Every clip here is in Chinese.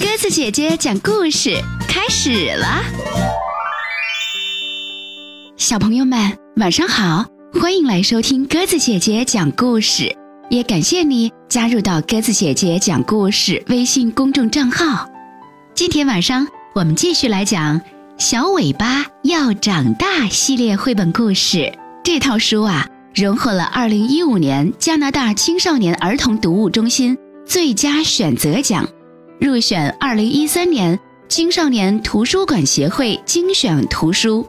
鸽子姐姐讲故事开始了，小朋友们晚上好，欢迎来收听鸽子姐姐讲故事，也感谢你加入到鸽子姐姐讲故事微信公众账号。今天晚上我们继续来讲《小尾巴要长大》系列绘本故事。这套书啊，荣获了2015年加拿大青少年儿童读物中心最佳选择奖。入选二零一三年青少年图书馆协会精选图书，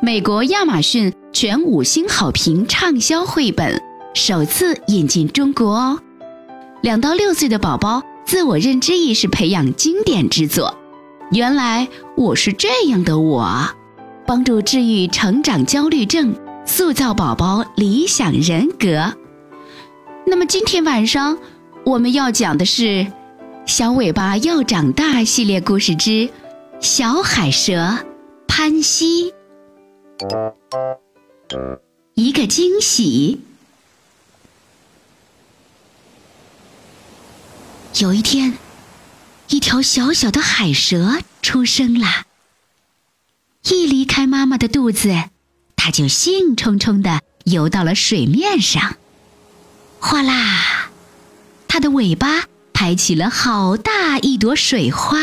美国亚马逊全五星好评畅销绘本，首次引进中国哦。两到六岁的宝宝自我认知意识培养经典之作，原来我是这样的我，帮助治愈成长焦虑症，塑造宝宝理想人格。那么今天晚上我们要讲的是。小尾巴要长大系列故事之小海蛇潘西，一个惊喜。有一天，一条小小的海蛇出生了。一离开妈妈的肚子，它就兴冲冲的游到了水面上。哗啦，它的尾巴。拍起了好大一朵水花。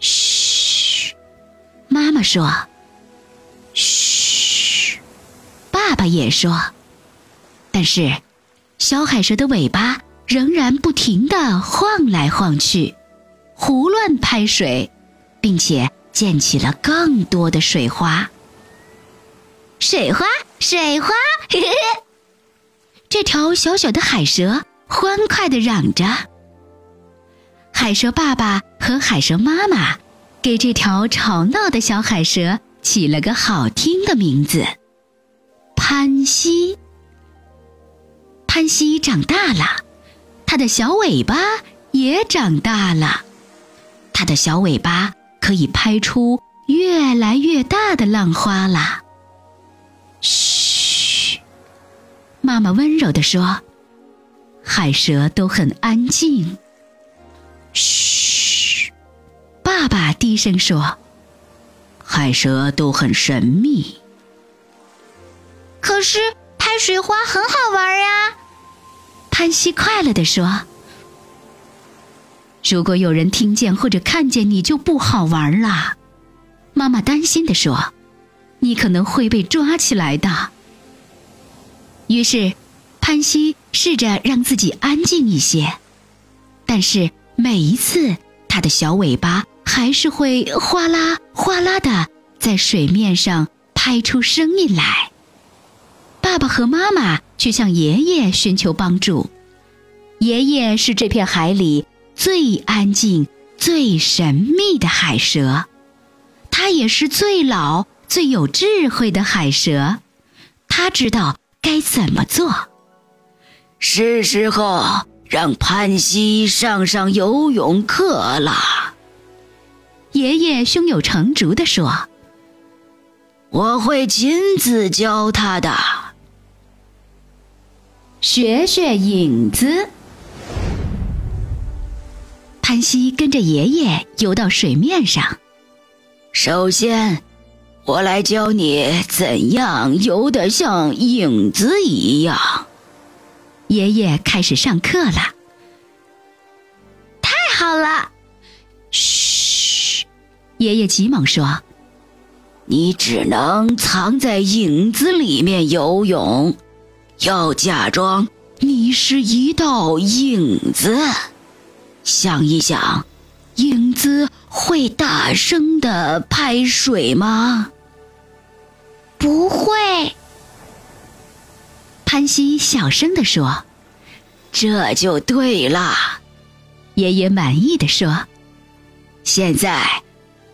嘘，妈妈说。嘘，爸爸也说。但是，小海蛇的尾巴仍然不停地晃来晃去，胡乱拍水，并且溅起了更多的水花。水花，水花！嘿嘿嘿。这条小小的海蛇。欢快地嚷着。海蛇爸爸和海蛇妈妈给这条吵闹的小海蛇起了个好听的名字——潘西。潘西长大了，它的小尾巴也长大了，它的小尾巴可以拍出越来越大的浪花了。嘘，妈妈温柔地说。海蛇都很安静。嘘，爸爸低声说：“海蛇都很神秘。”可是拍水花很好玩呀，潘西快乐地说：“如果有人听见或者看见你就不好玩了。”妈妈担心地说：“你可能会被抓起来的。”于是。潘西试着让自己安静一些，但是每一次，它的小尾巴还是会哗啦哗啦的在水面上拍出声音来。爸爸和妈妈去向爷爷寻求帮助。爷爷是这片海里最安静、最神秘的海蛇，他也是最老、最有智慧的海蛇，他知道该怎么做。是时候让潘西上上游泳课了。爷爷胸有成竹地说：“我会亲自教他的。”学学影子。潘西跟着爷爷游到水面上。首先，我来教你怎样游得像影子一样。爷爷开始上课了。太好了！嘘，爷爷急忙说：“你只能藏在影子里面游泳，要假装你是一道影子。想一想，影子会大声的拍水吗？不会。”潘西小声地说：“这就对了。”爷爷满意的说：“现在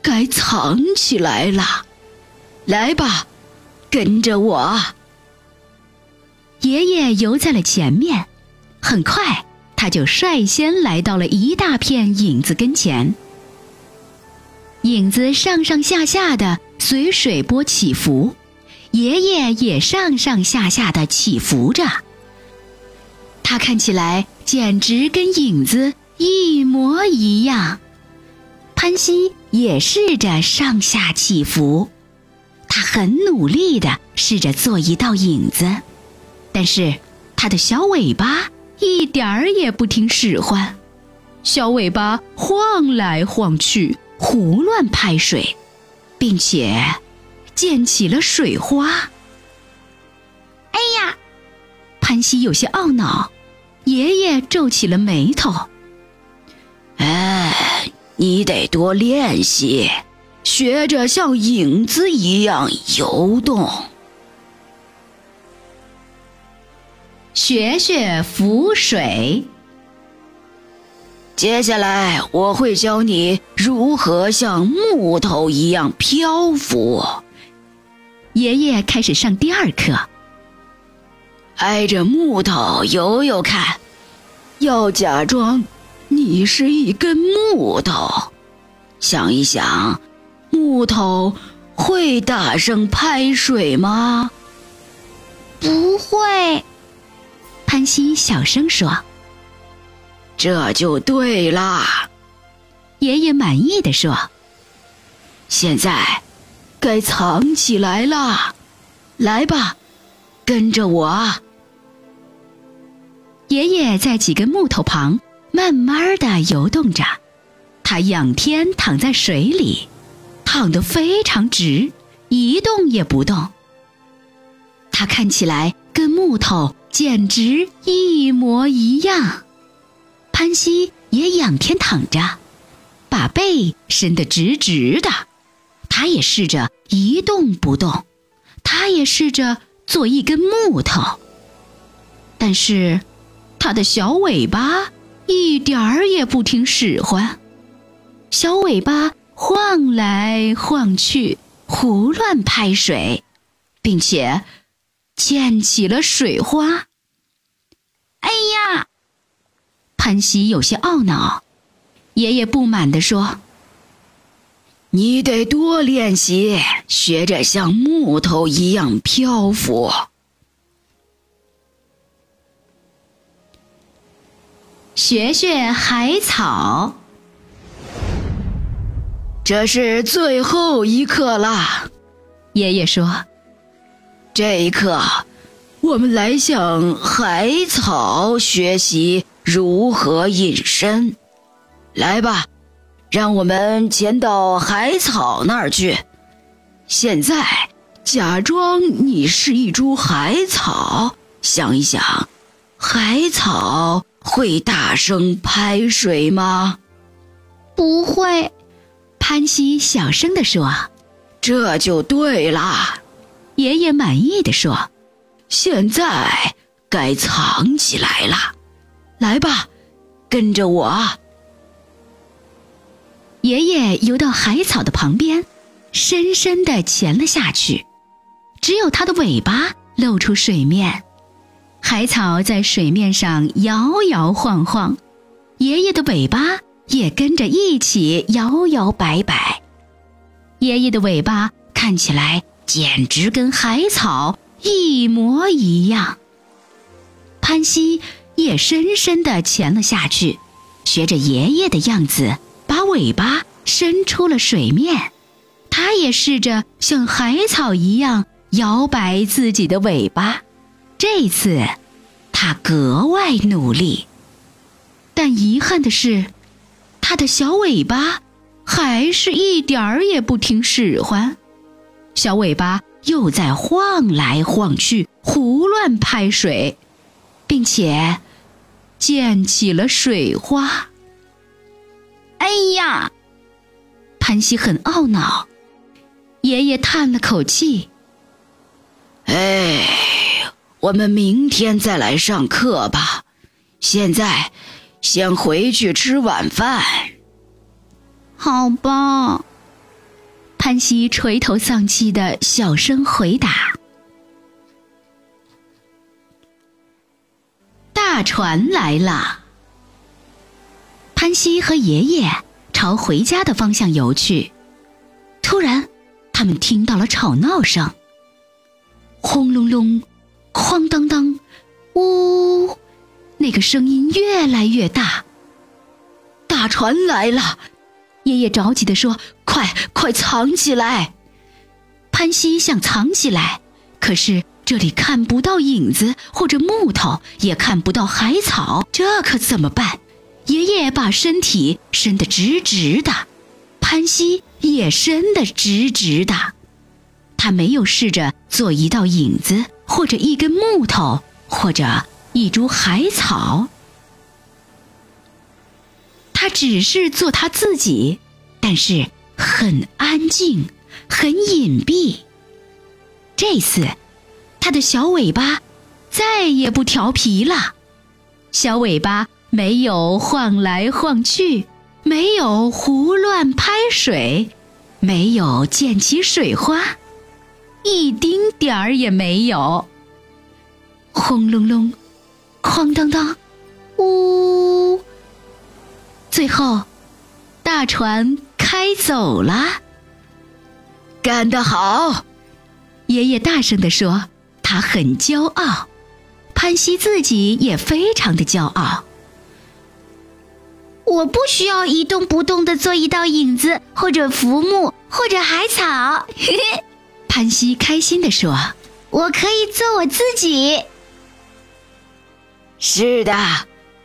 该藏起来了，来吧，跟着我。”爷爷游在了前面，很快他就率先来到了一大片影子跟前。影子上上下下的随水波起伏。爷爷也上上下下的起伏着，它看起来简直跟影子一模一样。潘西也试着上下起伏，他很努力地试着做一道影子，但是他的小尾巴一点儿也不听使唤，小尾巴晃来晃去，胡乱拍水，并且溅起了水花。哎呀！潘西有些懊恼，爷爷皱起了眉头。哎，你得多练习，学着像影子一样游动。学学浮水。接下来我会教你如何像木头一样漂浮。爷爷开始上第二课。挨着木头游游看，要假装你是一根木头，想一想，木头会大声拍水吗？不会，潘西小声说。这就对啦，爷爷满意的说。现在该藏起来了，来吧，跟着我。爷爷在几根木头旁慢慢的游动着，他仰天躺在水里，躺得非常直，一动也不动。他看起来跟木头简直一模一样。潘西也仰天躺着，把背伸得直直的，他也试着一动不动，他也试着做一根木头，但是。它的小尾巴一点儿也不听使唤，小尾巴晃来晃去，胡乱拍水，并且溅起了水花。哎呀！潘西有些懊恼，爷爷不满地说：“你得多练习，学着像木头一样漂浮。”学学海草，这是最后一课了。爷爷说：“这一课，我们来向海草学习如何隐身。来吧，让我们潜到海草那儿去。现在，假装你是一株海草，想一想，海草。”会大声拍水吗？不会，潘西小声地说：“这就对啦。”爷爷满意的说：“现在该藏起来了，来吧，跟着我。”爷爷游到海草的旁边，深深的潜了下去，只有它的尾巴露出水面。海草在水面上摇摇晃晃，爷爷的尾巴也跟着一起摇摇摆摆。爷爷的尾巴看起来简直跟海草一模一样。潘西也深深地潜了下去，学着爷爷的样子，把尾巴伸出了水面。他也试着像海草一样摇摆自己的尾巴。这次，他格外努力，但遗憾的是，他的小尾巴还是一点儿也不听使唤，小尾巴又在晃来晃去，胡乱拍水，并且溅起了水花。哎呀！潘西很懊恼，爷爷叹了口气：“哎。”我们明天再来上课吧。现在，先回去吃晚饭。好吧。潘西垂头丧气的小声回答。大船来了。潘西和爷爷朝回家的方向游去。突然，他们听到了吵闹声。轰隆隆。哐当当，呜！那个声音越来越大，大船来了！爷爷着急地说：“快快藏起来！”潘西想藏起来，可是这里看不到影子或者木头，也看不到海草，这可怎么办？爷爷把身体伸得直直的，潘西也伸得直直的。他没有试着做一道影子，或者一根木头，或者一株海草。他只是做他自己，但是很安静，很隐蔽。这次，他的小尾巴再也不调皮了，小尾巴没有晃来晃去，没有胡乱拍水，没有溅起水花。一丁点儿也没有。轰隆隆，哐当当，呜！最后，大船开走了。干得好！爷爷大声地说：“他很骄傲。”潘西自己也非常的骄傲。我不需要一动不动的做一道影子，或者浮木，或者海草。嘿嘿潘西开心地说：“我可以做我自己。”是的，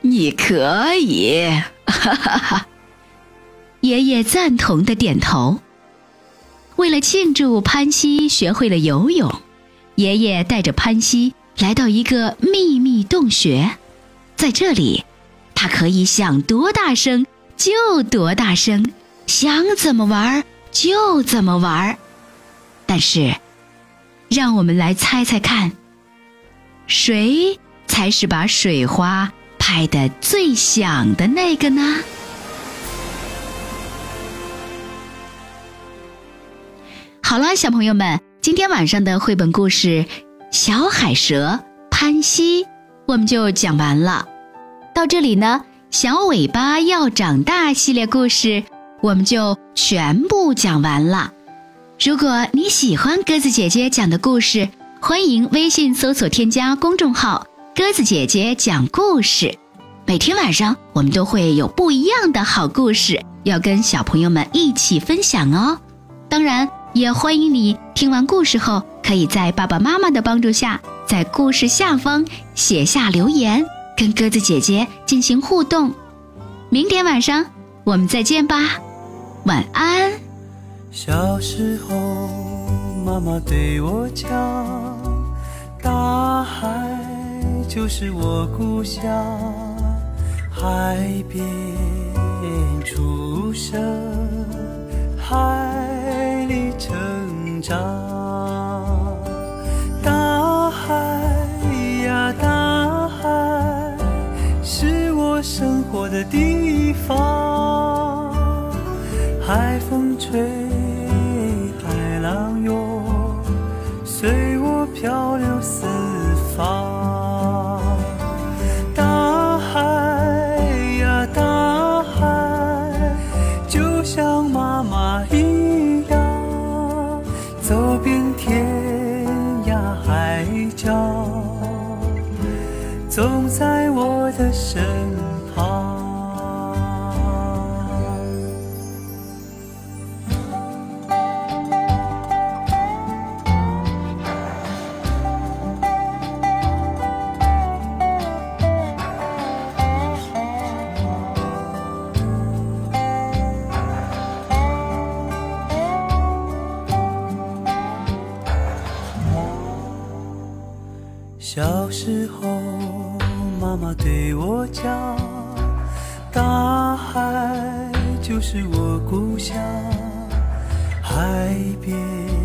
你可以。哈哈哈！爷爷赞同的点头。为了庆祝潘西学会了游泳，爷爷带着潘西来到一个秘密洞穴，在这里，他可以想多大声就多大声，想怎么玩就怎么玩。但是，让我们来猜猜看，谁才是把水花拍得最响的那个呢？好了，小朋友们，今天晚上的绘本故事《小海蛇潘西》我们就讲完了。到这里呢，小尾巴要长大系列故事我们就全部讲完了。如果你喜欢鸽子姐姐讲的故事，欢迎微信搜索添加公众号“鸽子姐姐讲故事”。每天晚上我们都会有不一样的好故事要跟小朋友们一起分享哦。当然，也欢迎你听完故事后，可以在爸爸妈妈的帮助下，在故事下方写下留言，跟鸽子姐姐进行互动。明天晚上我们再见吧，晚安。小时候，妈妈对我讲，大海就是我故乡，海边出生，小时候，妈妈对我讲，大海就是我故乡，海边。